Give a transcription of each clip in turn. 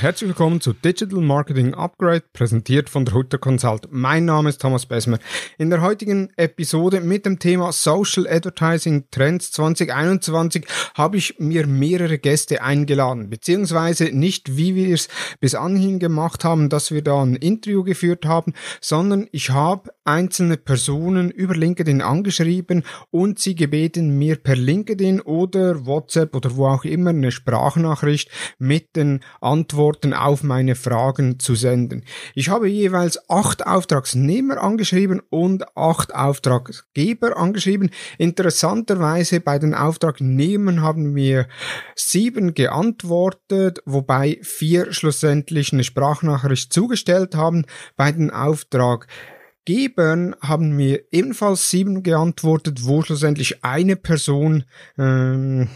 herzlich willkommen zu Digital Marketing Upgrade, präsentiert von der Hutter Consult. Mein Name ist Thomas Besmer. In der heutigen Episode mit dem Thema Social Advertising Trends 2021 habe ich mir mehrere Gäste eingeladen, beziehungsweise nicht wie wir es bis anhin gemacht haben, dass wir da ein Interview geführt haben, sondern ich habe einzelne Personen über LinkedIn angeschrieben und sie gebeten, mir per LinkedIn oder WhatsApp oder wo auch immer eine Sprachnachricht mit den Antworten auf meine Fragen zu senden. Ich habe jeweils acht Auftragsnehmer angeschrieben und acht Auftraggeber angeschrieben. Interessanterweise bei den Auftragnehmern haben mir sieben geantwortet, wobei vier schlussendlich eine Sprachnachricht zugestellt haben. Bei den Auftraggebern haben mir ebenfalls sieben geantwortet, wo schlussendlich eine Person ähm,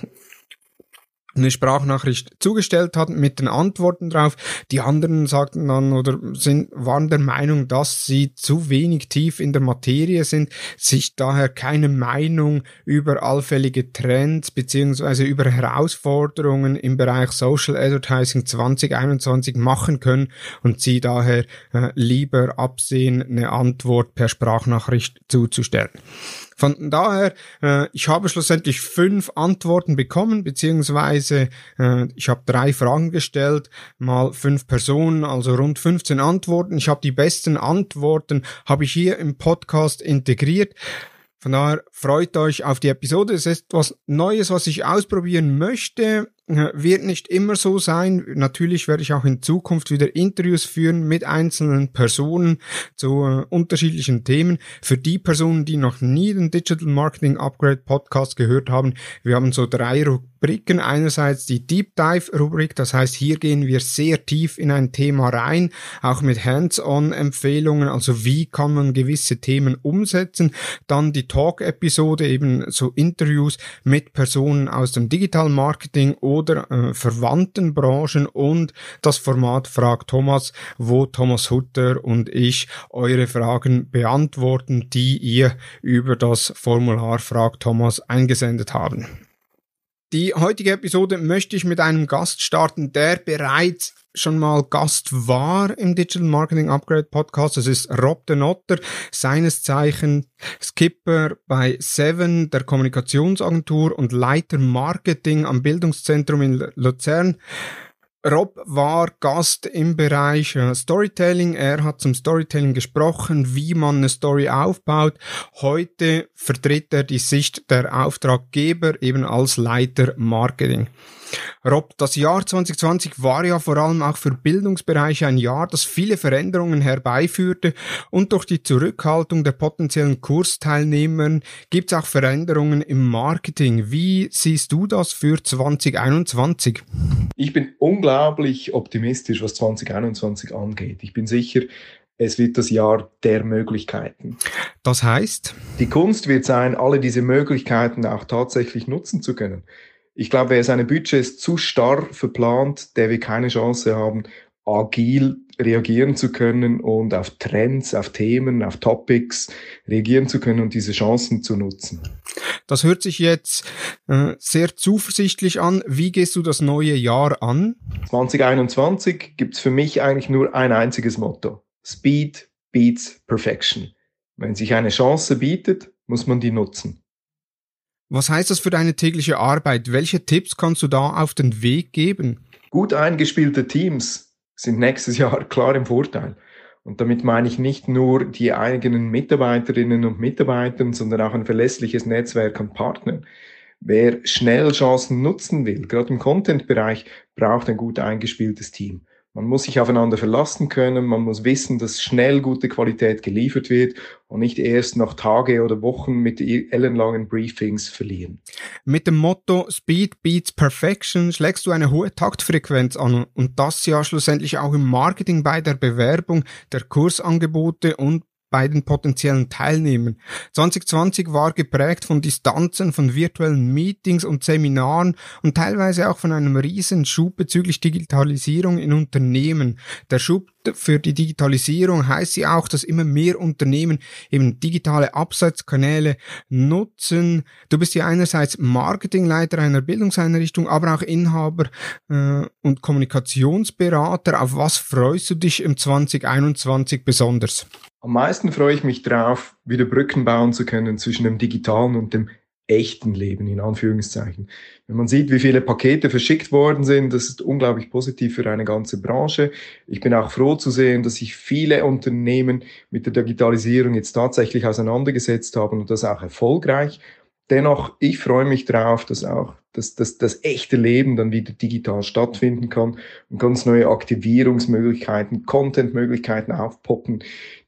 eine Sprachnachricht zugestellt hat mit den Antworten drauf. Die anderen sagten dann oder sind, waren der Meinung, dass sie zu wenig tief in der Materie sind, sich daher keine Meinung über allfällige Trends beziehungsweise über Herausforderungen im Bereich Social Advertising 2021 machen können und sie daher äh, lieber absehen, eine Antwort per Sprachnachricht zuzustellen. Von daher, äh, ich habe schlussendlich fünf Antworten bekommen, beziehungsweise äh, ich habe drei Fragen gestellt, mal fünf Personen, also rund 15 Antworten. Ich habe die besten Antworten, habe ich hier im Podcast integriert. Von daher freut euch auf die Episode. Es ist etwas Neues, was ich ausprobieren möchte. Wird nicht immer so sein. Natürlich werde ich auch in Zukunft wieder Interviews führen mit einzelnen Personen zu äh, unterschiedlichen Themen. Für die Personen, die noch nie den Digital Marketing Upgrade Podcast gehört haben, wir haben so drei Rubriken. Einerseits die Deep Dive Rubrik, das heißt, hier gehen wir sehr tief in ein Thema rein, auch mit Hands-on Empfehlungen, also wie kann man gewisse Themen umsetzen. Dann die Talk-Episode, eben so Interviews mit Personen aus dem Digital Marketing oder äh, verwandten Branchen und das Format Frag Thomas, wo Thomas Hutter und ich eure Fragen beantworten, die ihr über das Formular Frag Thomas eingesendet haben. Die heutige Episode möchte ich mit einem Gast starten, der bereits schon mal Gast war im Digital Marketing Upgrade Podcast. Das ist Rob de Notter, seines Zeichen Skipper bei Seven, der Kommunikationsagentur und Leiter Marketing am Bildungszentrum in Luzern. Rob war Gast im Bereich äh, Storytelling. Er hat zum Storytelling gesprochen, wie man eine Story aufbaut. Heute vertritt er die Sicht der Auftraggeber eben als Leiter Marketing. Rob, das Jahr 2020 war ja vor allem auch für Bildungsbereiche ein Jahr, das viele Veränderungen herbeiführte und durch die Zurückhaltung der potenziellen Kursteilnehmer gibt es auch Veränderungen im Marketing. Wie siehst du das für 2021? Ich bin unglaublich optimistisch, was 2021 angeht. Ich bin sicher, es wird das Jahr der Möglichkeiten. Das heißt? Die Kunst wird sein, alle diese Möglichkeiten auch tatsächlich nutzen zu können. Ich glaube, wer seine Budgets zu starr verplant, der wird keine Chance haben, agil reagieren zu können und auf Trends, auf Themen, auf Topics reagieren zu können und diese Chancen zu nutzen. Das hört sich jetzt äh, sehr zuversichtlich an. Wie gehst du das neue Jahr an? 2021 gibt's für mich eigentlich nur ein einziges Motto. Speed beats Perfection. Wenn sich eine Chance bietet, muss man die nutzen. Was heißt das für deine tägliche Arbeit? Welche Tipps kannst du da auf den Weg geben? Gut eingespielte Teams sind nächstes Jahr klar im Vorteil. Und damit meine ich nicht nur die eigenen Mitarbeiterinnen und Mitarbeiter, sondern auch ein verlässliches Netzwerk an Partnern. Wer schnell Chancen nutzen will, gerade im Content-Bereich, braucht ein gut eingespieltes Team. Man muss sich aufeinander verlassen können, man muss wissen, dass schnell gute Qualität geliefert wird und nicht erst nach Tage oder Wochen mit ellenlangen Briefings verlieren. Mit dem Motto Speed beats Perfection schlägst du eine hohe Taktfrequenz an und das ja schlussendlich auch im Marketing bei der Bewerbung der Kursangebote und bei den potenziellen Teilnehmern. 2020 war geprägt von Distanzen, von virtuellen Meetings und Seminaren und teilweise auch von einem riesen Schub bezüglich Digitalisierung in Unternehmen. Der Schub für die Digitalisierung heißt sie auch, dass immer mehr Unternehmen eben digitale Absatzkanäle nutzen. Du bist ja einerseits Marketingleiter einer Bildungseinrichtung, aber auch Inhaber äh, und Kommunikationsberater. Auf was freust du dich im 2021 besonders? Am meisten freue ich mich darauf, wieder Brücken bauen zu können zwischen dem digitalen und dem echten Leben, in Anführungszeichen. Wenn man sieht, wie viele Pakete verschickt worden sind, das ist unglaublich positiv für eine ganze Branche. Ich bin auch froh zu sehen, dass sich viele Unternehmen mit der Digitalisierung jetzt tatsächlich auseinandergesetzt haben und das auch erfolgreich. Dennoch, ich freue mich darauf, dass auch dass, dass das echte Leben dann wieder digital stattfinden kann und ganz neue Aktivierungsmöglichkeiten, Contentmöglichkeiten aufpoppen,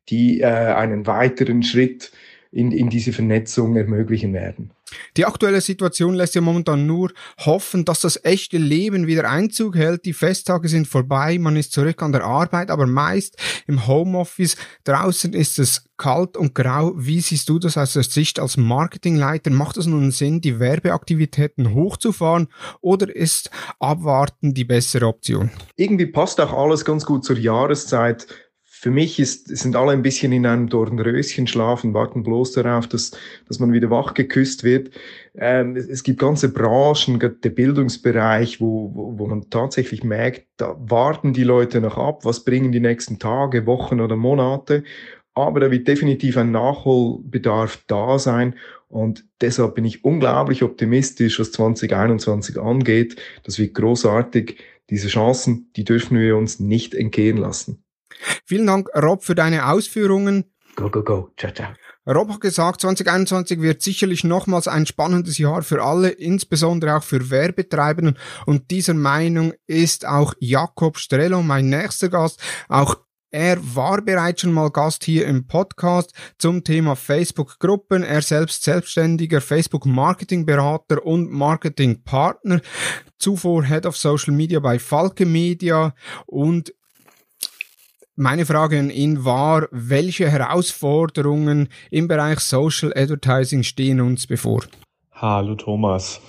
die äh, einen weiteren Schritt in, in diese Vernetzung ermöglichen werden. Die aktuelle Situation lässt ja momentan nur hoffen, dass das echte Leben wieder Einzug hält. Die Festtage sind vorbei, man ist zurück an der Arbeit, aber meist im Homeoffice. Draußen ist es kalt und grau. Wie siehst du das aus der Sicht als Marketingleiter? Macht es nun Sinn, die Werbeaktivitäten hochzufahren oder ist Abwarten die bessere Option? Irgendwie passt auch alles ganz gut zur Jahreszeit für mich ist, sind alle ein bisschen in einem Dornröschen schlafen, warten bloß darauf, dass, dass man wieder wach geküsst wird. Ähm, es, es, gibt ganze Branchen, der Bildungsbereich, wo, wo, wo man tatsächlich merkt, da warten die Leute noch ab, was bringen die nächsten Tage, Wochen oder Monate. Aber da wird definitiv ein Nachholbedarf da sein. Und deshalb bin ich unglaublich optimistisch, was 2021 angeht. Das wird großartig. Diese Chancen, die dürfen wir uns nicht entgehen lassen. Vielen Dank, Rob, für deine Ausführungen. Go, go, go. Ciao, ciao. Rob hat gesagt, 2021 wird sicherlich nochmals ein spannendes Jahr für alle, insbesondere auch für Werbetreibenden. Und dieser Meinung ist auch Jakob Strello, mein nächster Gast. Auch er war bereits schon mal Gast hier im Podcast zum Thema Facebook-Gruppen. Er selbst selbstständiger Facebook-Marketing-Berater und Marketing-Partner. Zuvor Head of Social Media bei Falke Media und meine Frage an ihn war, welche Herausforderungen im Bereich Social Advertising stehen uns bevor? Hallo Thomas.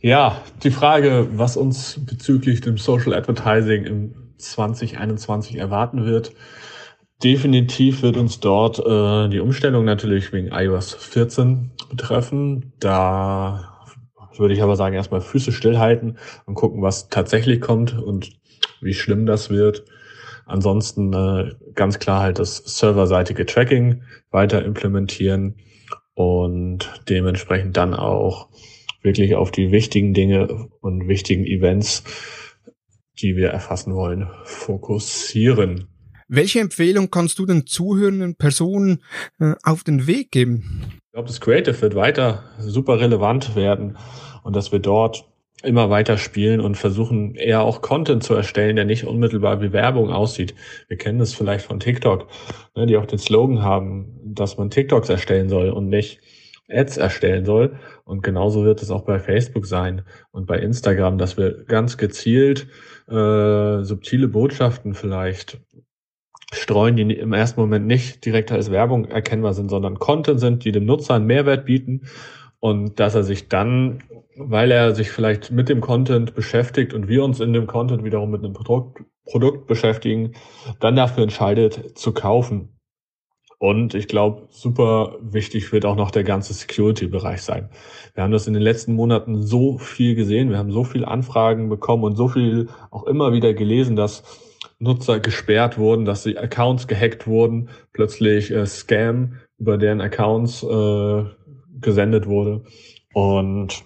Ja, die Frage, was uns bezüglich dem Social Advertising im 2021 erwarten wird, definitiv wird uns dort äh, die Umstellung natürlich wegen iOS 14 betreffen. Da würde ich aber sagen, erstmal Füße stillhalten und gucken, was tatsächlich kommt und wie schlimm das wird. Ansonsten äh, ganz klar halt das serverseitige Tracking weiter implementieren und dementsprechend dann auch wirklich auf die wichtigen Dinge und wichtigen Events, die wir erfassen wollen, fokussieren. Welche Empfehlung kannst du den zuhörenden Personen äh, auf den Weg geben? Ich glaube, das Creative wird weiter super relevant werden und dass wir dort immer weiter spielen und versuchen eher auch Content zu erstellen, der nicht unmittelbar wie Werbung aussieht. Wir kennen das vielleicht von TikTok, ne, die auch den Slogan haben, dass man TikToks erstellen soll und nicht Ads erstellen soll. Und genauso wird es auch bei Facebook sein und bei Instagram, dass wir ganz gezielt äh, subtile Botschaften vielleicht streuen, die im ersten Moment nicht direkt als Werbung erkennbar sind, sondern Content sind, die dem Nutzer einen Mehrwert bieten und dass er sich dann weil er sich vielleicht mit dem Content beschäftigt und wir uns in dem Content wiederum mit einem Produkt, Produkt beschäftigen, dann dafür entscheidet zu kaufen. Und ich glaube, super wichtig wird auch noch der ganze Security-Bereich sein. Wir haben das in den letzten Monaten so viel gesehen. Wir haben so viel Anfragen bekommen und so viel auch immer wieder gelesen, dass Nutzer gesperrt wurden, dass die Accounts gehackt wurden, plötzlich äh, Scam über deren Accounts äh, gesendet wurde. Und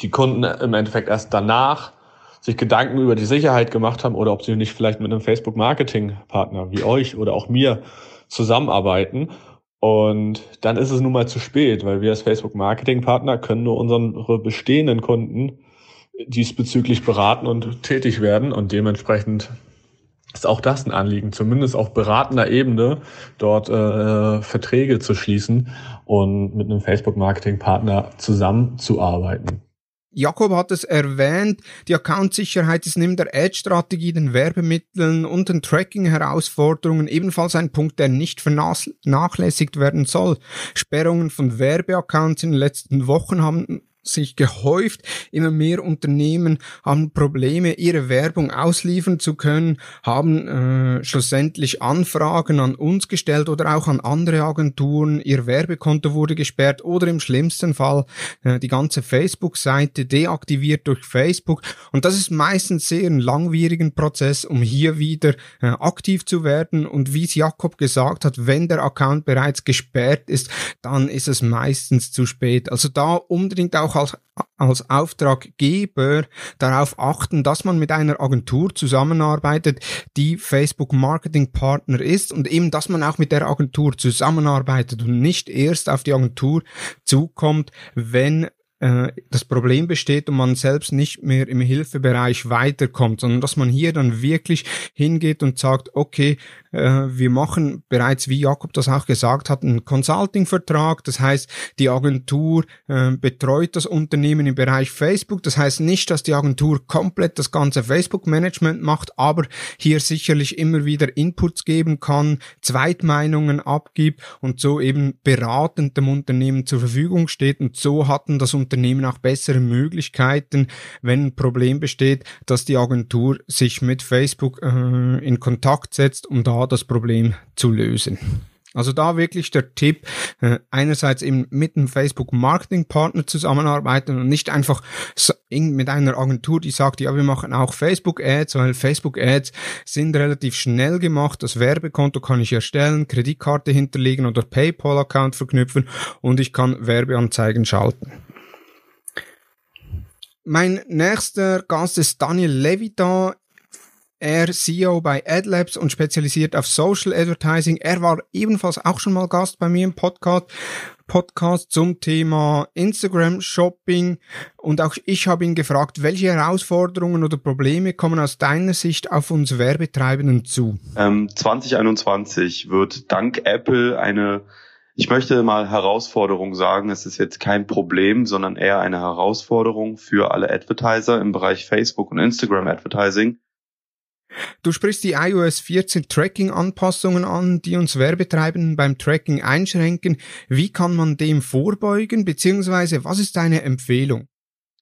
die Kunden im Endeffekt erst danach sich Gedanken über die Sicherheit gemacht haben oder ob sie nicht vielleicht mit einem Facebook-Marketing-Partner wie euch oder auch mir zusammenarbeiten. Und dann ist es nun mal zu spät, weil wir als Facebook-Marketing-Partner können nur unsere bestehenden Kunden diesbezüglich beraten und tätig werden. Und dementsprechend ist auch das ein Anliegen, zumindest auf beratender Ebene dort äh, Verträge zu schließen und mit einem Facebook-Marketing-Partner zusammenzuarbeiten. Jakob hat es erwähnt, die Account-Sicherheit ist neben der Ad-Strategie, den Werbemitteln und den Tracking-Herausforderungen ebenfalls ein Punkt, der nicht vernachlässigt werden soll. Sperrungen von Werbeaccounts in den letzten Wochen haben sich gehäuft. Immer mehr Unternehmen haben Probleme, ihre Werbung ausliefern zu können, haben äh, schlussendlich Anfragen an uns gestellt oder auch an andere Agenturen. Ihr Werbekonto wurde gesperrt oder im schlimmsten Fall äh, die ganze Facebook-Seite deaktiviert durch Facebook. Und das ist meistens sehr ein langwierigen Prozess, um hier wieder äh, aktiv zu werden. Und wie es Jakob gesagt hat, wenn der Account bereits gesperrt ist, dann ist es meistens zu spät. Also da unbedingt auch auch als, als Auftraggeber darauf achten, dass man mit einer Agentur zusammenarbeitet, die Facebook Marketing Partner ist und eben, dass man auch mit der Agentur zusammenarbeitet und nicht erst auf die Agentur zukommt, wenn äh, das Problem besteht und man selbst nicht mehr im Hilfebereich weiterkommt, sondern dass man hier dann wirklich hingeht und sagt, okay, äh, wir machen bereits, wie Jakob das auch gesagt hat, einen Consulting-Vertrag. Das heißt, die Agentur äh, betreut das Unternehmen im Bereich Facebook. Das heißt nicht, dass die Agentur komplett das ganze Facebook-Management macht, aber hier sicherlich immer wieder Inputs geben kann, Zweitmeinungen abgibt und so eben beratend dem Unternehmen zur Verfügung steht. Und so hatten das Unternehmen auch bessere Möglichkeiten, wenn ein Problem besteht, dass die Agentur sich mit Facebook äh, in Kontakt setzt, um da das Problem zu lösen. Also da wirklich der Tipp, äh, einerseits eben mit einem Facebook Marketing Partner zusammenarbeiten und nicht einfach mit einer Agentur, die sagt, ja, wir machen auch Facebook Ads, weil Facebook Ads sind relativ schnell gemacht. Das Werbekonto kann ich erstellen, Kreditkarte hinterlegen oder PayPal Account verknüpfen und ich kann Werbeanzeigen schalten. Mein nächster Gast ist Daniel Levita. Er CEO bei AdLabs und spezialisiert auf Social Advertising. Er war ebenfalls auch schon mal Gast bei mir im Podcast. Podcast zum Thema Instagram Shopping und auch ich habe ihn gefragt, welche Herausforderungen oder Probleme kommen aus deiner Sicht auf uns Werbetreibenden zu? Ähm, 2021 wird dank Apple eine ich möchte mal Herausforderung sagen. Es ist jetzt kein Problem, sondern eher eine Herausforderung für alle Advertiser im Bereich Facebook und Instagram Advertising. Du sprichst die iOS 14 Tracking-Anpassungen an, die uns Werbetreibenden beim Tracking einschränken. Wie kann man dem vorbeugen, beziehungsweise was ist deine Empfehlung?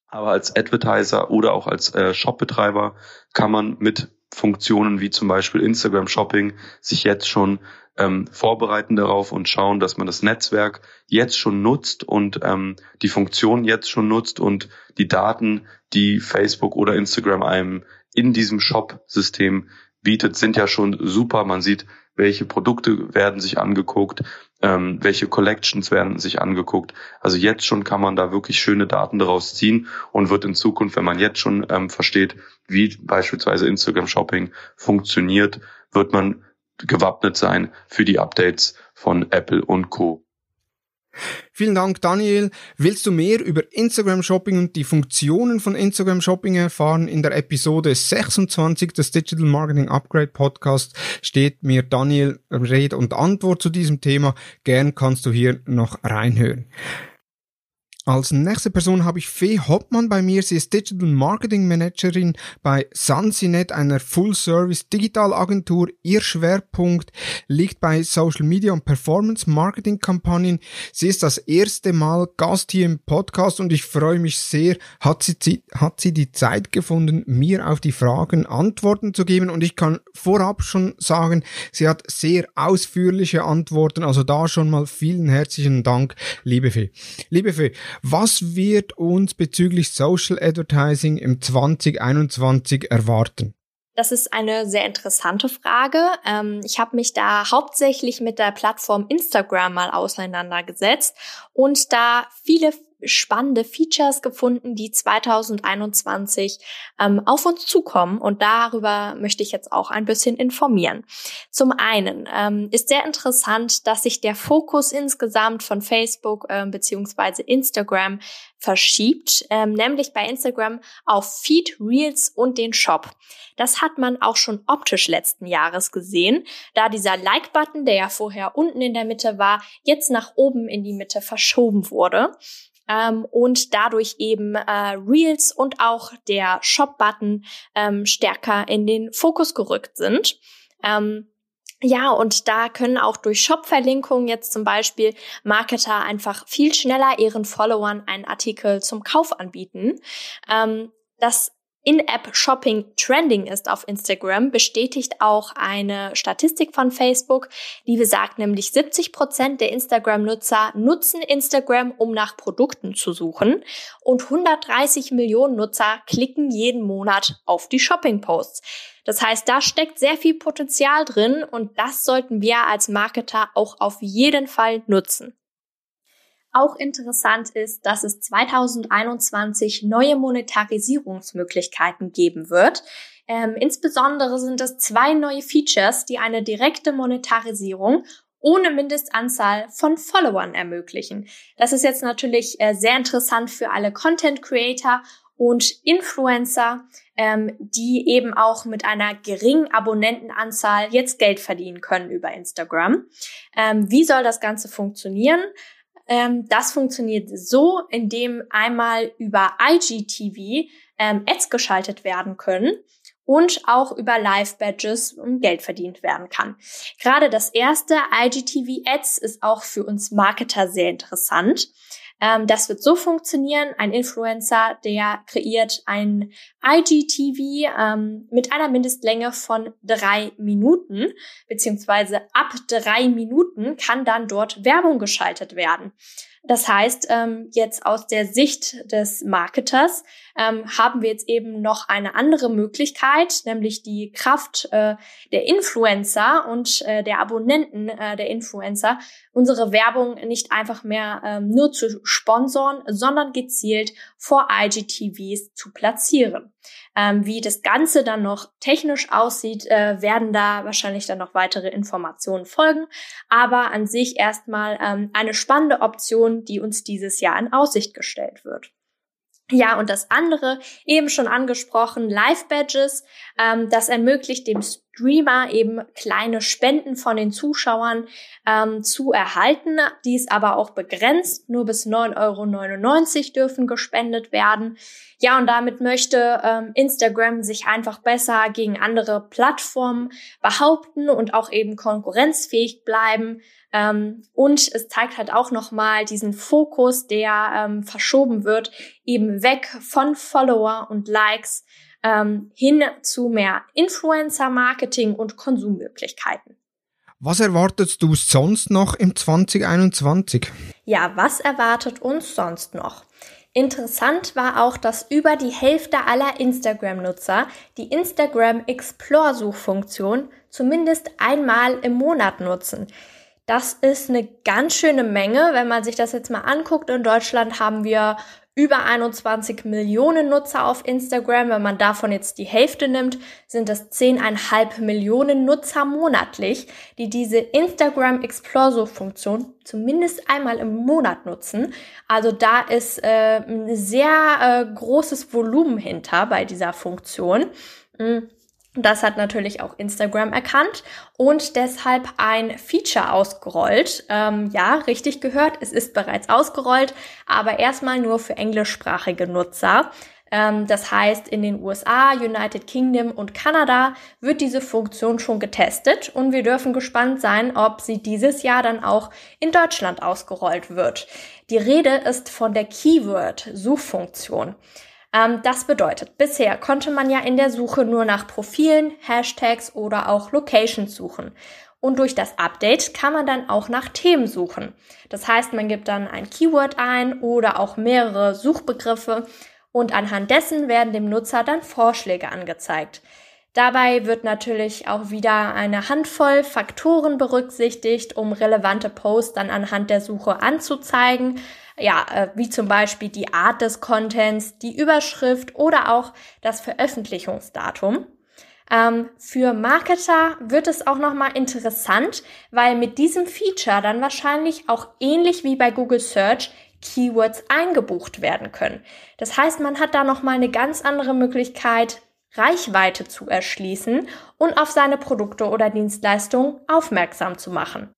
Aber als Advertiser oder auch als äh, Shopbetreiber kann man mit Funktionen wie zum Beispiel Instagram Shopping sich jetzt schon ähm, vorbereiten darauf und schauen, dass man das Netzwerk jetzt schon nutzt und ähm, die Funktion jetzt schon nutzt und die Daten, die Facebook oder Instagram einem in diesem Shop-System bietet, sind ja schon super. Man sieht, welche Produkte werden sich angeguckt, ähm, welche Collections werden sich angeguckt. Also jetzt schon kann man da wirklich schöne Daten daraus ziehen und wird in Zukunft, wenn man jetzt schon ähm, versteht, wie beispielsweise Instagram Shopping funktioniert, wird man gewappnet sein für die Updates von Apple und Co. Vielen Dank, Daniel. Willst du mehr über Instagram Shopping und die Funktionen von Instagram Shopping erfahren? In der Episode 26 des Digital Marketing Upgrade Podcast steht mir Daniel Rede und Antwort zu diesem Thema. Gern kannst du hier noch reinhören. Als nächste Person habe ich Fee Hoppmann bei mir. Sie ist Digital Marketing Managerin bei Sansinet, einer Full-Service Digitalagentur. Ihr Schwerpunkt liegt bei Social Media und Performance Marketing Kampagnen. Sie ist das erste Mal Gast hier im Podcast und ich freue mich sehr, hat sie, hat sie die Zeit gefunden, mir auf die Fragen Antworten zu geben und ich kann vorab schon sagen, sie hat sehr ausführliche Antworten. Also da schon mal vielen herzlichen Dank, liebe Fee. Liebe Fee, was wird uns bezüglich Social Advertising im 2021 erwarten? Das ist eine sehr interessante Frage. Ähm, ich habe mich da hauptsächlich mit der Plattform Instagram mal auseinandergesetzt und da viele spannende Features gefunden, die 2021 ähm, auf uns zukommen und darüber möchte ich jetzt auch ein bisschen informieren. Zum einen ähm, ist sehr interessant, dass sich der Fokus insgesamt von Facebook äh, beziehungsweise Instagram verschiebt, ähm, nämlich bei Instagram auf Feed, Reels und den Shop. Das hat man auch schon optisch letzten Jahres gesehen, da dieser Like-Button, der ja vorher unten in der Mitte war, jetzt nach oben in die Mitte verschoben wurde ähm, und dadurch eben äh, Reels und auch der Shop-Button ähm, stärker in den Fokus gerückt sind. Ähm, Ja, und da können auch durch Shop-Verlinkungen jetzt zum Beispiel Marketer einfach viel schneller ihren Followern einen Artikel zum Kauf anbieten. Ähm, das in-App-Shopping trending ist auf Instagram, bestätigt auch eine Statistik von Facebook, die besagt nämlich 70 Prozent der Instagram-Nutzer nutzen Instagram, um nach Produkten zu suchen und 130 Millionen Nutzer klicken jeden Monat auf die Shopping-Posts. Das heißt, da steckt sehr viel Potenzial drin und das sollten wir als Marketer auch auf jeden Fall nutzen. Auch interessant ist, dass es 2021 neue Monetarisierungsmöglichkeiten geben wird. Ähm, insbesondere sind es zwei neue Features, die eine direkte Monetarisierung ohne Mindestanzahl von Followern ermöglichen. Das ist jetzt natürlich äh, sehr interessant für alle Content Creator und Influencer, ähm, die eben auch mit einer geringen Abonnentenanzahl jetzt Geld verdienen können über Instagram. Ähm, wie soll das Ganze funktionieren? Ähm, das funktioniert so, indem einmal über IGTV ähm, Ads geschaltet werden können und auch über Live-Badges Geld verdient werden kann. Gerade das erste IGTV Ads ist auch für uns Marketer sehr interessant. Ähm, das wird so funktionieren. Ein Influencer, der kreiert ein IGTV ähm, mit einer Mindestlänge von drei Minuten, beziehungsweise ab drei Minuten kann dann dort Werbung geschaltet werden. Das heißt, ähm, jetzt aus der Sicht des Marketers ähm, haben wir jetzt eben noch eine andere Möglichkeit, nämlich die Kraft äh, der Influencer und äh, der Abonnenten äh, der Influencer, unsere Werbung nicht einfach mehr ähm, nur zu sponsoren, sondern gezielt vor IGTVs zu platzieren. Ähm, wie das Ganze dann noch technisch aussieht, äh, werden da wahrscheinlich dann noch weitere Informationen folgen. Aber an sich erstmal ähm, eine spannende Option, die uns dieses Jahr in Aussicht gestellt wird. Ja, und das andere, eben schon angesprochen, Live-Badges. Ähm, das ermöglicht dem Streamer eben kleine Spenden von den Zuschauern ähm, zu erhalten. Dies aber auch begrenzt. Nur bis 9,99 Euro dürfen gespendet werden. Ja, und damit möchte ähm, Instagram sich einfach besser gegen andere Plattformen behaupten und auch eben konkurrenzfähig bleiben. Ähm, und es zeigt halt auch nochmal diesen Fokus, der ähm, verschoben wird, eben weg von Follower und Likes ähm, hin zu mehr Influencer-Marketing und Konsummöglichkeiten. Was erwartest du sonst noch im 2021? Ja, was erwartet uns sonst noch? Interessant war auch, dass über die Hälfte aller Instagram-Nutzer die Instagram Explore-Suchfunktion zumindest einmal im Monat nutzen. Das ist eine ganz schöne Menge, wenn man sich das jetzt mal anguckt. In Deutschland haben wir über 21 Millionen Nutzer auf Instagram. Wenn man davon jetzt die Hälfte nimmt, sind das 10,5 Millionen Nutzer monatlich, die diese Instagram Explore Funktion zumindest einmal im Monat nutzen. Also da ist äh, ein sehr äh, großes Volumen hinter bei dieser Funktion. Mhm. Das hat natürlich auch Instagram erkannt und deshalb ein Feature ausgerollt. Ähm, ja, richtig gehört, es ist bereits ausgerollt, aber erstmal nur für englischsprachige Nutzer. Ähm, das heißt, in den USA, United Kingdom und Kanada wird diese Funktion schon getestet und wir dürfen gespannt sein, ob sie dieses Jahr dann auch in Deutschland ausgerollt wird. Die Rede ist von der Keyword-Suchfunktion. Ähm, das bedeutet, bisher konnte man ja in der Suche nur nach Profilen, Hashtags oder auch Locations suchen. Und durch das Update kann man dann auch nach Themen suchen. Das heißt, man gibt dann ein Keyword ein oder auch mehrere Suchbegriffe und anhand dessen werden dem Nutzer dann Vorschläge angezeigt. Dabei wird natürlich auch wieder eine Handvoll Faktoren berücksichtigt, um relevante Posts dann anhand der Suche anzuzeigen ja, äh, wie zum Beispiel die Art des Contents, die Überschrift oder auch das Veröffentlichungsdatum. Ähm, für Marketer wird es auch nochmal interessant, weil mit diesem Feature dann wahrscheinlich auch ähnlich wie bei Google Search Keywords eingebucht werden können. Das heißt, man hat da nochmal eine ganz andere Möglichkeit, Reichweite zu erschließen und auf seine Produkte oder Dienstleistungen aufmerksam zu machen.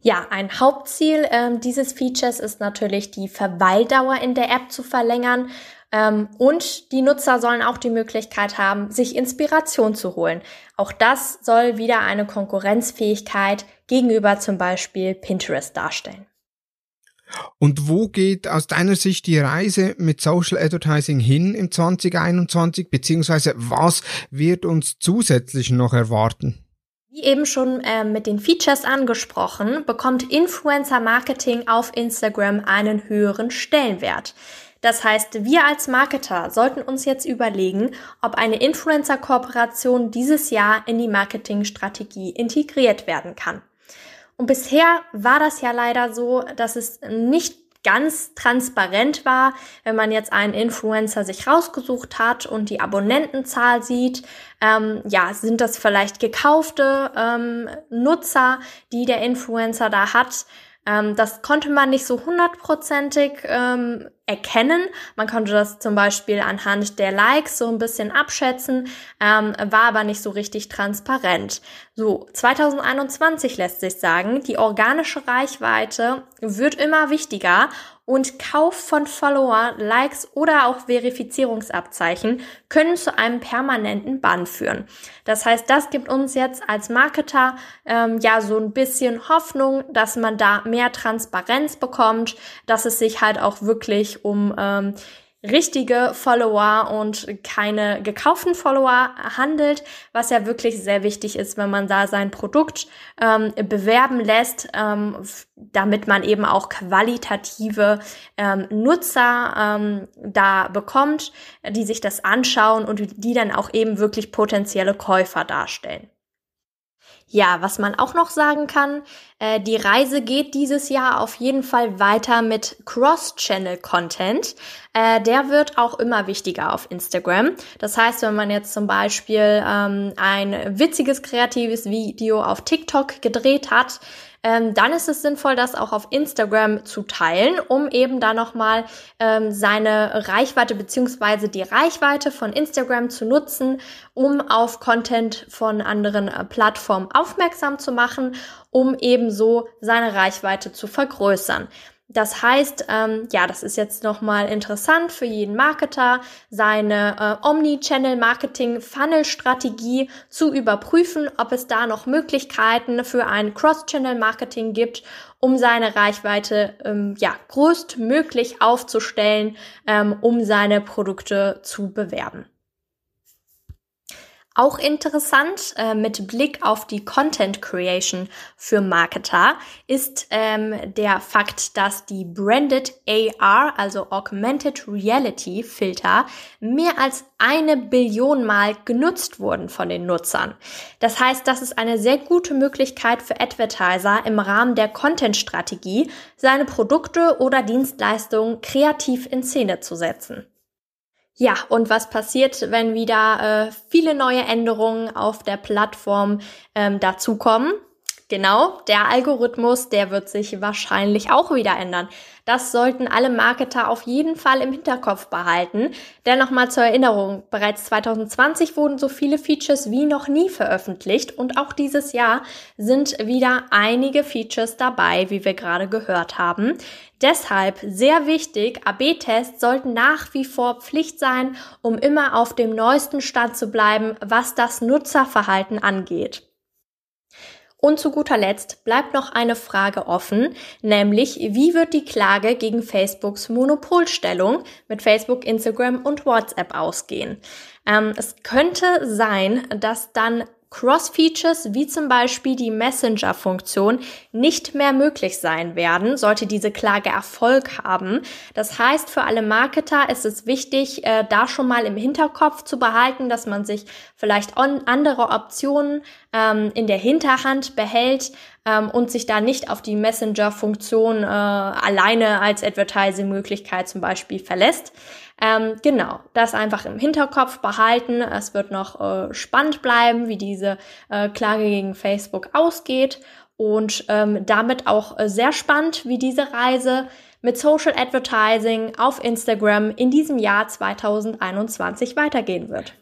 Ja, ein Hauptziel ähm, dieses Features ist natürlich die Verweildauer in der App zu verlängern. Ähm, und die Nutzer sollen auch die Möglichkeit haben, sich Inspiration zu holen. Auch das soll wieder eine Konkurrenzfähigkeit gegenüber zum Beispiel Pinterest darstellen. Und wo geht aus deiner Sicht die Reise mit Social Advertising hin im 2021, beziehungsweise was wird uns zusätzlich noch erwarten? Wie eben schon äh, mit den Features angesprochen, bekommt Influencer Marketing auf Instagram einen höheren Stellenwert. Das heißt, wir als Marketer sollten uns jetzt überlegen, ob eine Influencer-Kooperation dieses Jahr in die Marketingstrategie integriert werden kann. Und bisher war das ja leider so, dass es nicht ganz transparent war, wenn man jetzt einen Influencer sich rausgesucht hat und die Abonnentenzahl sieht. Ähm, ja, sind das vielleicht gekaufte ähm, Nutzer, die der Influencer da hat? Ähm, das konnte man nicht so hundertprozentig ähm, erkennen. Man konnte das zum Beispiel anhand der Likes so ein bisschen abschätzen, ähm, war aber nicht so richtig transparent. So, 2021 lässt sich sagen, die organische Reichweite wird immer wichtiger und Kauf von Follower, Likes oder auch Verifizierungsabzeichen können zu einem permanenten Bann führen. Das heißt, das gibt uns jetzt als Marketer ähm, ja so ein bisschen Hoffnung, dass man da mehr Transparenz bekommt, dass es sich halt auch wirklich um ähm, richtige Follower und keine gekauften Follower handelt, was ja wirklich sehr wichtig ist, wenn man da sein Produkt ähm, bewerben lässt, ähm, damit man eben auch qualitative ähm, Nutzer ähm, da bekommt, die sich das anschauen und die dann auch eben wirklich potenzielle Käufer darstellen. Ja, was man auch noch sagen kann, äh, die Reise geht dieses Jahr auf jeden Fall weiter mit Cross-Channel-Content. Äh, der wird auch immer wichtiger auf Instagram. Das heißt, wenn man jetzt zum Beispiel ähm, ein witziges, kreatives Video auf TikTok gedreht hat, ähm, dann ist es sinnvoll, das auch auf Instagram zu teilen, um eben da nochmal ähm, seine Reichweite beziehungsweise die Reichweite von Instagram zu nutzen, um auf Content von anderen äh, Plattformen aufmerksam zu machen, um ebenso seine Reichweite zu vergrößern. Das heißt, ähm, ja, das ist jetzt nochmal interessant für jeden Marketer, seine äh, Omni-Channel-Marketing-Funnel-Strategie zu überprüfen, ob es da noch Möglichkeiten für ein Cross-Channel-Marketing gibt, um seine Reichweite ähm, ja, größtmöglich aufzustellen, ähm, um seine Produkte zu bewerben. Auch interessant äh, mit Blick auf die Content Creation für Marketer ist ähm, der Fakt, dass die Branded AR, also Augmented Reality Filter, mehr als eine Billion Mal genutzt wurden von den Nutzern. Das heißt, das ist eine sehr gute Möglichkeit für Advertiser im Rahmen der Content-Strategie, seine Produkte oder Dienstleistungen kreativ in Szene zu setzen. Ja, und was passiert, wenn wieder äh, viele neue Änderungen auf der Plattform ähm, dazukommen? Genau, der Algorithmus, der wird sich wahrscheinlich auch wieder ändern. Das sollten alle Marketer auf jeden Fall im Hinterkopf behalten. Denn nochmal zur Erinnerung, bereits 2020 wurden so viele Features wie noch nie veröffentlicht und auch dieses Jahr sind wieder einige Features dabei, wie wir gerade gehört haben. Deshalb sehr wichtig, AB-Tests sollten nach wie vor Pflicht sein, um immer auf dem neuesten Stand zu bleiben, was das Nutzerverhalten angeht. Und zu guter Letzt bleibt noch eine Frage offen, nämlich wie wird die Klage gegen Facebooks Monopolstellung mit Facebook, Instagram und WhatsApp ausgehen? Ähm, es könnte sein, dass dann Cross-Features wie zum Beispiel die Messenger-Funktion nicht mehr möglich sein werden, sollte diese Klage Erfolg haben. Das heißt, für alle Marketer ist es wichtig, äh, da schon mal im Hinterkopf zu behalten, dass man sich vielleicht andere Optionen ähm, in der Hinterhand behält ähm, und sich da nicht auf die Messenger-Funktion äh, alleine als Advertising-Möglichkeit zum Beispiel verlässt. Ähm, genau, das einfach im Hinterkopf behalten. Es wird noch äh, spannend bleiben, wie diese äh, Klage gegen Facebook ausgeht und ähm, damit auch äh, sehr spannend, wie diese Reise mit Social Advertising auf Instagram in diesem Jahr 2021 weitergehen wird.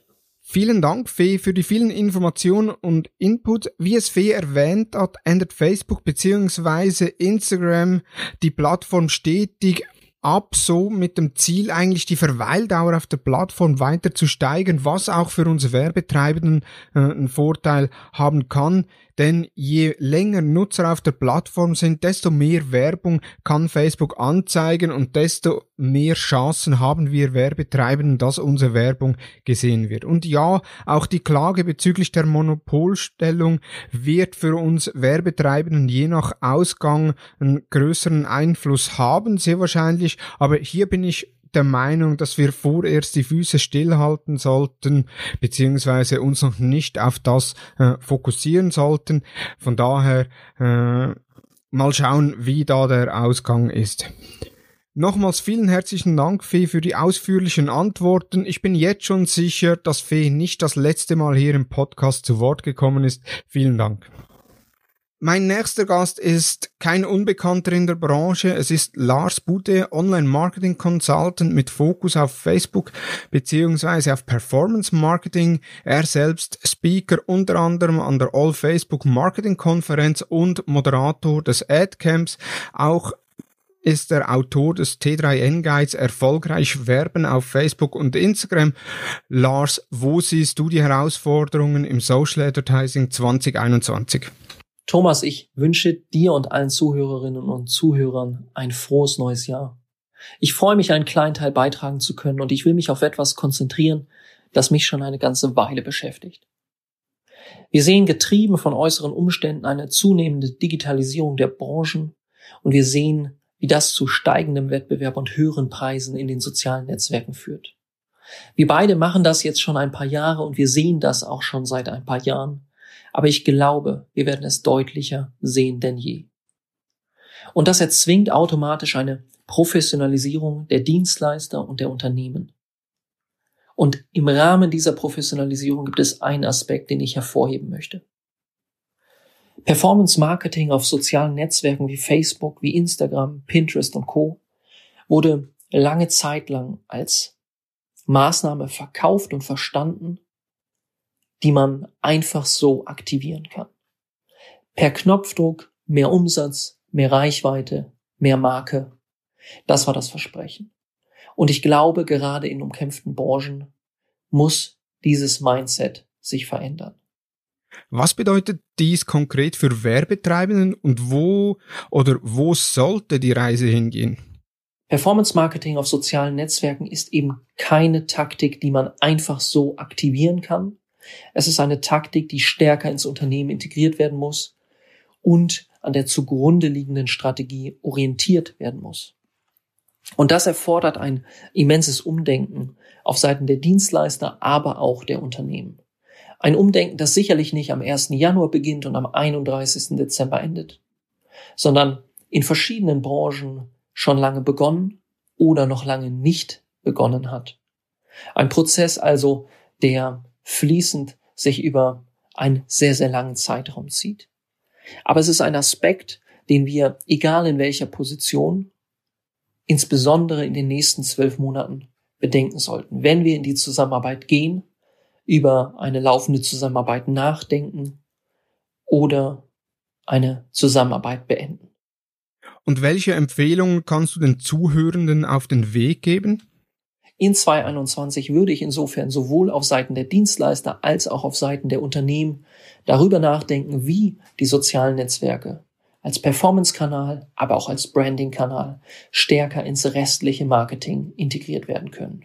Vielen Dank, Fee, für die vielen Informationen und Input. Wie es Fee erwähnt hat, ändert Facebook bzw. Instagram die Plattform stetig ab, so mit dem Ziel eigentlich die Verweildauer auf der Plattform weiter zu steigern, was auch für unsere Werbetreibenden äh, einen Vorteil haben kann. Denn je länger Nutzer auf der Plattform sind, desto mehr Werbung kann Facebook anzeigen und desto mehr Chancen haben wir Werbetreibenden, dass unsere Werbung gesehen wird. Und ja, auch die Klage bezüglich der Monopolstellung wird für uns Werbetreibenden je nach Ausgang einen größeren Einfluss haben, sehr wahrscheinlich. Aber hier bin ich der Meinung, dass wir vorerst die Füße stillhalten sollten, beziehungsweise uns noch nicht auf das äh, fokussieren sollten. Von daher äh, mal schauen, wie da der Ausgang ist. Nochmals vielen herzlichen Dank, Fee, für die ausführlichen Antworten. Ich bin jetzt schon sicher, dass Fee nicht das letzte Mal hier im Podcast zu Wort gekommen ist. Vielen Dank. Mein nächster Gast ist kein Unbekannter in der Branche. Es ist Lars Bude, Online Marketing Consultant mit Fokus auf Facebook beziehungsweise auf Performance Marketing. Er selbst Speaker unter anderem an der All Facebook Marketing Konferenz und Moderator des Adcamps. Auch ist der Autor des T3N Guides Erfolgreich Werben auf Facebook und Instagram. Lars, wo siehst du die Herausforderungen im Social Advertising 2021? Thomas, ich wünsche dir und allen Zuhörerinnen und Zuhörern ein frohes neues Jahr. Ich freue mich, einen kleinen Teil beitragen zu können und ich will mich auf etwas konzentrieren, das mich schon eine ganze Weile beschäftigt. Wir sehen getrieben von äußeren Umständen eine zunehmende Digitalisierung der Branchen und wir sehen, wie das zu steigendem Wettbewerb und höheren Preisen in den sozialen Netzwerken führt. Wir beide machen das jetzt schon ein paar Jahre und wir sehen das auch schon seit ein paar Jahren. Aber ich glaube, wir werden es deutlicher sehen denn je. Und das erzwingt automatisch eine Professionalisierung der Dienstleister und der Unternehmen. Und im Rahmen dieser Professionalisierung gibt es einen Aspekt, den ich hervorheben möchte. Performance Marketing auf sozialen Netzwerken wie Facebook, wie Instagram, Pinterest und Co. wurde lange Zeit lang als Maßnahme verkauft und verstanden, die man einfach so aktivieren kann. Per Knopfdruck mehr Umsatz, mehr Reichweite, mehr Marke. Das war das Versprechen. Und ich glaube, gerade in umkämpften Branchen muss dieses Mindset sich verändern. Was bedeutet dies konkret für Werbetreibenden und wo oder wo sollte die Reise hingehen? Performance Marketing auf sozialen Netzwerken ist eben keine Taktik, die man einfach so aktivieren kann, es ist eine Taktik, die stärker ins Unternehmen integriert werden muss und an der zugrunde liegenden Strategie orientiert werden muss. Und das erfordert ein immenses Umdenken auf Seiten der Dienstleister, aber auch der Unternehmen. Ein Umdenken, das sicherlich nicht am 1. Januar beginnt und am 31. Dezember endet, sondern in verschiedenen Branchen schon lange begonnen oder noch lange nicht begonnen hat. Ein Prozess also, der fließend sich über einen sehr, sehr langen Zeitraum zieht. Aber es ist ein Aspekt, den wir, egal in welcher Position, insbesondere in den nächsten zwölf Monaten bedenken sollten. Wenn wir in die Zusammenarbeit gehen, über eine laufende Zusammenarbeit nachdenken oder eine Zusammenarbeit beenden. Und welche Empfehlungen kannst du den Zuhörenden auf den Weg geben? In 2021 würde ich insofern sowohl auf Seiten der Dienstleister als auch auf Seiten der Unternehmen darüber nachdenken, wie die sozialen Netzwerke als Performance-Kanal, aber auch als Branding-Kanal stärker ins restliche Marketing integriert werden können,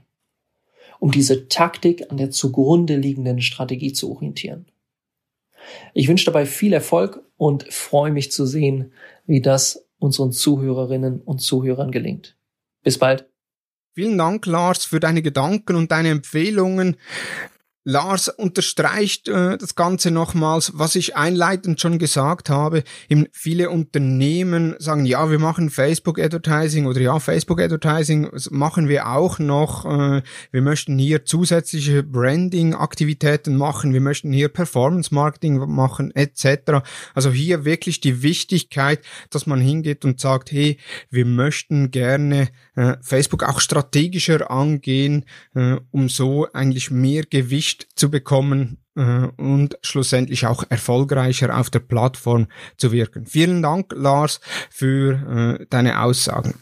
um diese Taktik an der zugrunde liegenden Strategie zu orientieren. Ich wünsche dabei viel Erfolg und freue mich zu sehen, wie das unseren Zuhörerinnen und Zuhörern gelingt. Bis bald. Vielen Dank, Lars, für deine Gedanken und deine Empfehlungen. Lars unterstreicht äh, das Ganze nochmals, was ich einleitend schon gesagt habe. Eben viele Unternehmen sagen, ja, wir machen Facebook Advertising oder ja, Facebook Advertising machen wir auch noch. Äh, wir möchten hier zusätzliche Branding-Aktivitäten machen, wir möchten hier Performance Marketing machen, etc. Also hier wirklich die Wichtigkeit, dass man hingeht und sagt, hey, wir möchten gerne äh, Facebook auch strategischer angehen, äh, um so eigentlich mehr Gewicht zu bekommen äh, und schlussendlich auch erfolgreicher auf der Plattform zu wirken. Vielen Dank, Lars, für äh, deine Aussagen.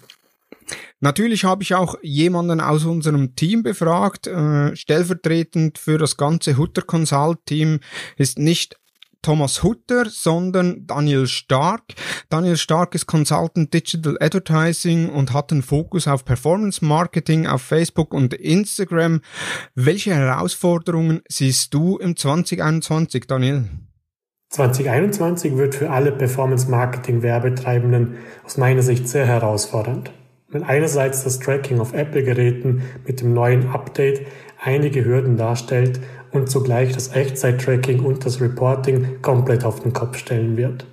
Natürlich habe ich auch jemanden aus unserem Team befragt. Äh, stellvertretend für das ganze Hutter Consult Team ist nicht Thomas Hutter, sondern Daniel Stark. Daniel Stark ist Consultant Digital Advertising und hat einen Fokus auf Performance Marketing auf Facebook und Instagram. Welche Herausforderungen siehst du im 2021, Daniel? 2021 wird für alle Performance Marketing Werbetreibenden aus meiner Sicht sehr herausfordernd. Wenn einerseits das Tracking auf Apple-Geräten mit dem neuen Update einige Hürden darstellt und zugleich das Echtzeit-Tracking und das Reporting komplett auf den Kopf stellen wird.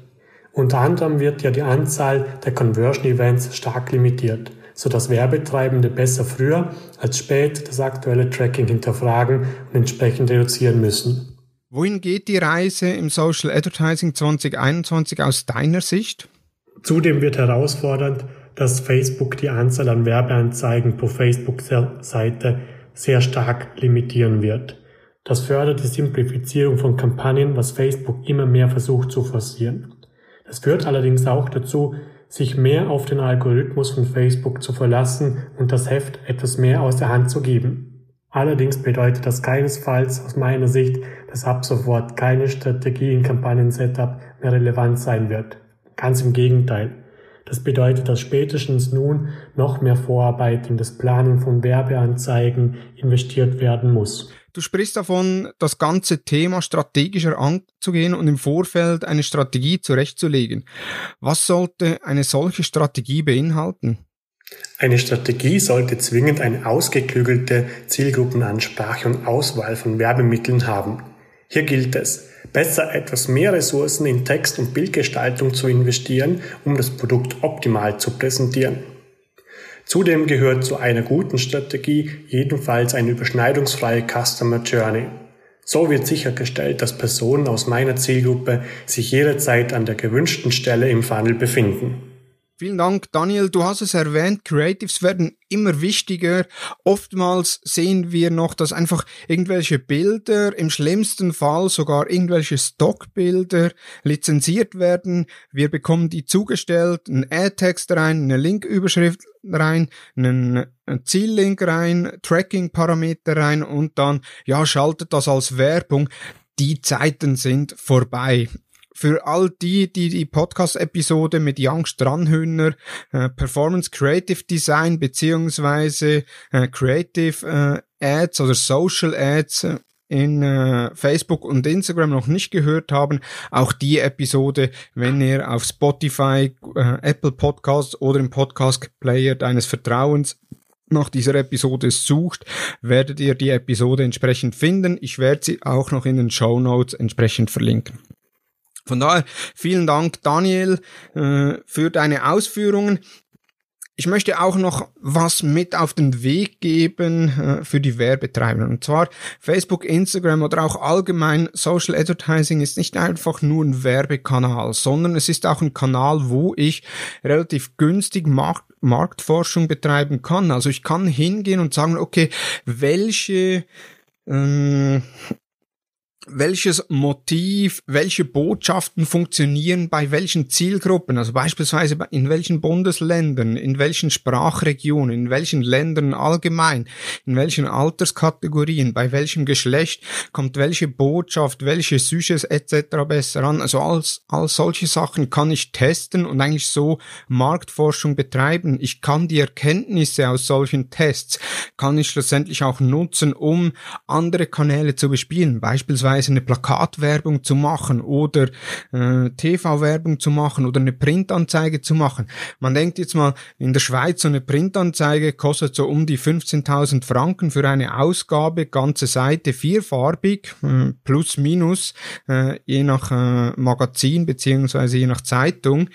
Unter anderem wird ja die Anzahl der Conversion-Events stark limitiert, sodass Werbetreibende besser früher als spät das aktuelle Tracking hinterfragen und entsprechend reduzieren müssen. Wohin geht die Reise im Social Advertising 2021 aus deiner Sicht? Zudem wird herausfordernd, dass Facebook die Anzahl an Werbeanzeigen pro Facebook-Seite sehr stark limitieren wird. Das fördert die Simplifizierung von Kampagnen, was Facebook immer mehr versucht zu forcieren. Das führt allerdings auch dazu, sich mehr auf den Algorithmus von Facebook zu verlassen und das Heft etwas mehr aus der Hand zu geben. Allerdings bedeutet das keinesfalls aus meiner Sicht, dass ab sofort keine Strategie in Kampagnen-Setup mehr relevant sein wird. Ganz im Gegenteil. Das bedeutet, dass spätestens nun noch mehr Vorarbeit in das Planen von Werbeanzeigen investiert werden muss. Du sprichst davon, das ganze Thema strategischer anzugehen und im Vorfeld eine Strategie zurechtzulegen. Was sollte eine solche Strategie beinhalten? Eine Strategie sollte zwingend eine ausgeklügelte Zielgruppenansprache und Auswahl von Werbemitteln haben. Hier gilt es, besser etwas mehr Ressourcen in Text- und Bildgestaltung zu investieren, um das Produkt optimal zu präsentieren. Zudem gehört zu einer guten Strategie jedenfalls eine überschneidungsfreie Customer Journey. So wird sichergestellt, dass Personen aus meiner Zielgruppe sich jederzeit an der gewünschten Stelle im Funnel befinden. Vielen Dank, Daniel. Du hast es erwähnt, Creatives werden immer wichtiger. Oftmals sehen wir noch, dass einfach irgendwelche Bilder, im schlimmsten Fall sogar irgendwelche Stockbilder lizenziert werden. Wir bekommen die zugestellt, einen Ad-Text rein, eine Linküberschrift rein, einen Ziellink rein, Tracking-Parameter rein und dann, ja, schaltet das als Werbung. Die Zeiten sind vorbei für all die, die die Podcast-Episode mit Young Stranhöhner äh, Performance Creative Design beziehungsweise äh, Creative äh, Ads oder Social Ads äh, in äh, Facebook und Instagram noch nicht gehört haben, auch die Episode, wenn ihr auf Spotify, äh, Apple Podcasts oder im Podcast Player deines Vertrauens nach dieser Episode sucht, werdet ihr die Episode entsprechend finden. Ich werde sie auch noch in den Show Notes entsprechend verlinken. Von daher vielen Dank, Daniel, äh, für deine Ausführungen. Ich möchte auch noch was mit auf den Weg geben äh, für die Werbetreiber. Und zwar Facebook, Instagram oder auch allgemein Social Advertising ist nicht einfach nur ein Werbekanal, sondern es ist auch ein Kanal, wo ich relativ günstig Markt Marktforschung betreiben kann. Also ich kann hingehen und sagen, okay, welche ähm, welches Motiv, welche Botschaften funktionieren bei welchen Zielgruppen, also beispielsweise in welchen Bundesländern, in welchen Sprachregionen, in welchen Ländern allgemein, in welchen Alterskategorien, bei welchem Geschlecht kommt welche Botschaft, welche Süßes etc. besser an. Also als, als solche Sachen kann ich testen und eigentlich so Marktforschung betreiben. Ich kann die Erkenntnisse aus solchen Tests, kann ich schlussendlich auch nutzen, um andere Kanäle zu bespielen, beispielsweise beispielsweise eine Plakatwerbung zu machen oder äh, TV-Werbung zu machen oder eine Printanzeige zu machen. Man denkt jetzt mal, in der Schweiz so eine Printanzeige kostet so um die 15.000 Franken für eine Ausgabe, ganze Seite vierfarbig, äh, plus minus, äh, je nach äh, Magazin beziehungsweise je nach Zeitung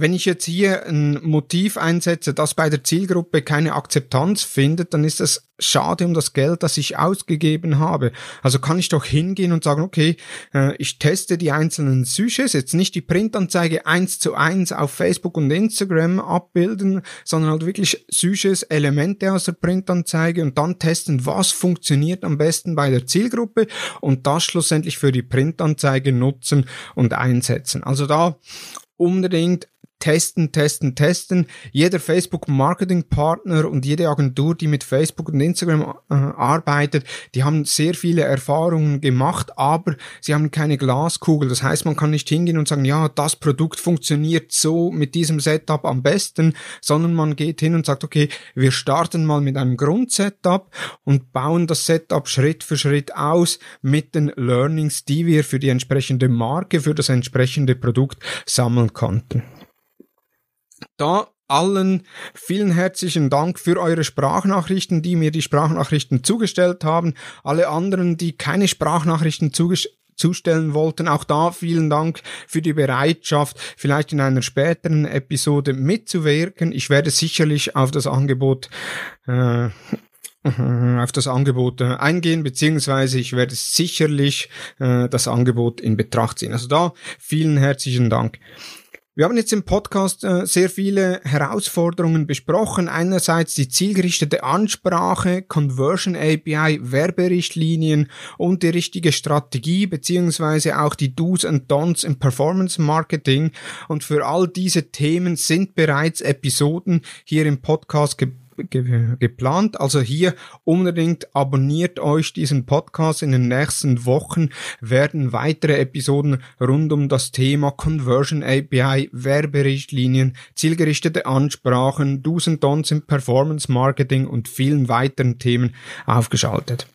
wenn ich jetzt hier ein Motiv einsetze, das bei der Zielgruppe keine Akzeptanz findet, dann ist das schade um das Geld, das ich ausgegeben habe. Also kann ich doch hingehen und sagen, okay, äh, ich teste die einzelnen Sujets, jetzt nicht die Printanzeige eins zu eins auf Facebook und Instagram abbilden, sondern halt wirklich Sujets, Elemente aus der Printanzeige und dann testen, was funktioniert am besten bei der Zielgruppe und das schlussendlich für die Printanzeige nutzen und einsetzen. Also da unbedingt testen, testen, testen. Jeder Facebook-Marketing-Partner und jede Agentur, die mit Facebook und Instagram äh, arbeitet, die haben sehr viele Erfahrungen gemacht, aber sie haben keine Glaskugel. Das heißt, man kann nicht hingehen und sagen, ja, das Produkt funktioniert so mit diesem Setup am besten, sondern man geht hin und sagt, okay, wir starten mal mit einem Grundsetup und bauen das Setup Schritt für Schritt aus mit den Learnings, die wir für die entsprechende Marke, für das entsprechende Produkt sammeln konnten. Da allen vielen herzlichen Dank für eure Sprachnachrichten, die mir die Sprachnachrichten zugestellt haben. Alle anderen, die keine Sprachnachrichten zustellen wollten. Auch da vielen Dank für die Bereitschaft, vielleicht in einer späteren Episode mitzuwirken. Ich werde sicherlich auf das Angebot äh, auf das Angebot äh, eingehen, beziehungsweise ich werde sicherlich äh, das Angebot in Betracht ziehen. Also da vielen herzlichen Dank. Wir haben jetzt im Podcast äh, sehr viele Herausforderungen besprochen. Einerseits die zielgerichtete Ansprache, Conversion API, Werberichtlinien und die richtige Strategie beziehungsweise auch die Do's and Don'ts im Performance Marketing. Und für all diese Themen sind bereits Episoden hier im Podcast ge ge geplant. Also hier unbedingt abonniert euch diesen Podcast. In den nächsten Wochen werden weitere Episoden rund um das Thema Conversion API, Werberichtlinien, zielgerichtete Ansprachen, Do's and Don'ts im Performance Marketing und vielen weiteren Themen aufgeschaltet.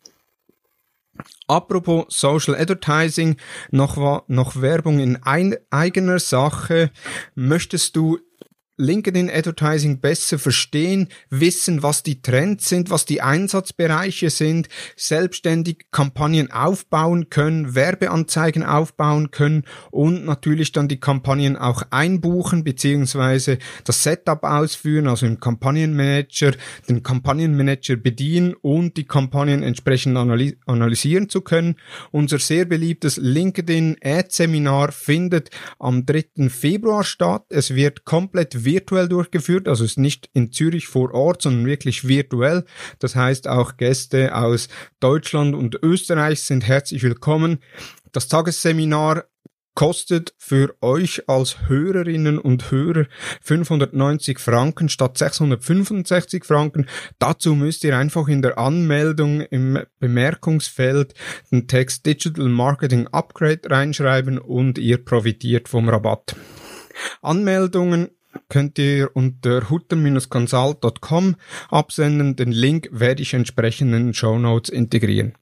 Apropos Social Advertising, noch, noch Werbung in eigener Sache. Möchtest du LinkedIn Advertising besser verstehen, wissen, was die Trends sind, was die Einsatzbereiche sind, selbstständig Kampagnen aufbauen können, Werbeanzeigen aufbauen können und natürlich dann die Kampagnen auch einbuchen beziehungsweise das Setup ausführen, also im Kampagnenmanager, den Kampagnenmanager bedienen und die Kampagnen entsprechend analysieren zu können. Unser sehr beliebtes LinkedIn Ad Seminar findet am 3. Februar statt. Es wird komplett virtuell durchgeführt, also ist nicht in Zürich vor Ort, sondern wirklich virtuell. Das heißt, auch Gäste aus Deutschland und Österreich sind herzlich willkommen. Das Tagesseminar kostet für euch als Hörerinnen und Hörer 590 Franken statt 665 Franken. Dazu müsst ihr einfach in der Anmeldung im Bemerkungsfeld den Text Digital Marketing Upgrade reinschreiben und ihr profitiert vom Rabatt. Anmeldungen könnt ihr unter hutter-consult.com absenden. Den Link werde ich entsprechend in den Show Notes integrieren.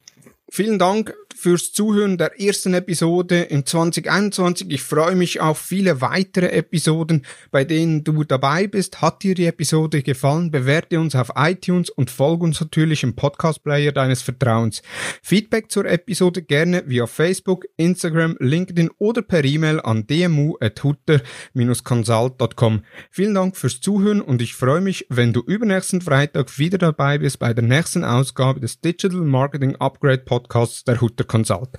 Vielen Dank fürs Zuhören der ersten Episode im 2021. Ich freue mich auf viele weitere Episoden, bei denen du dabei bist. Hat dir die Episode gefallen? Bewerte uns auf iTunes und folge uns natürlich im Podcast-Player deines Vertrauens. Feedback zur Episode gerne via Facebook, Instagram, LinkedIn oder per E-Mail an dmu.hutter-consult.com. Vielen Dank fürs Zuhören und ich freue mich, wenn du übernächsten Freitag wieder dabei bist bei der nächsten Ausgabe des Digital Marketing Upgrade Podcasts der Hutter Consult.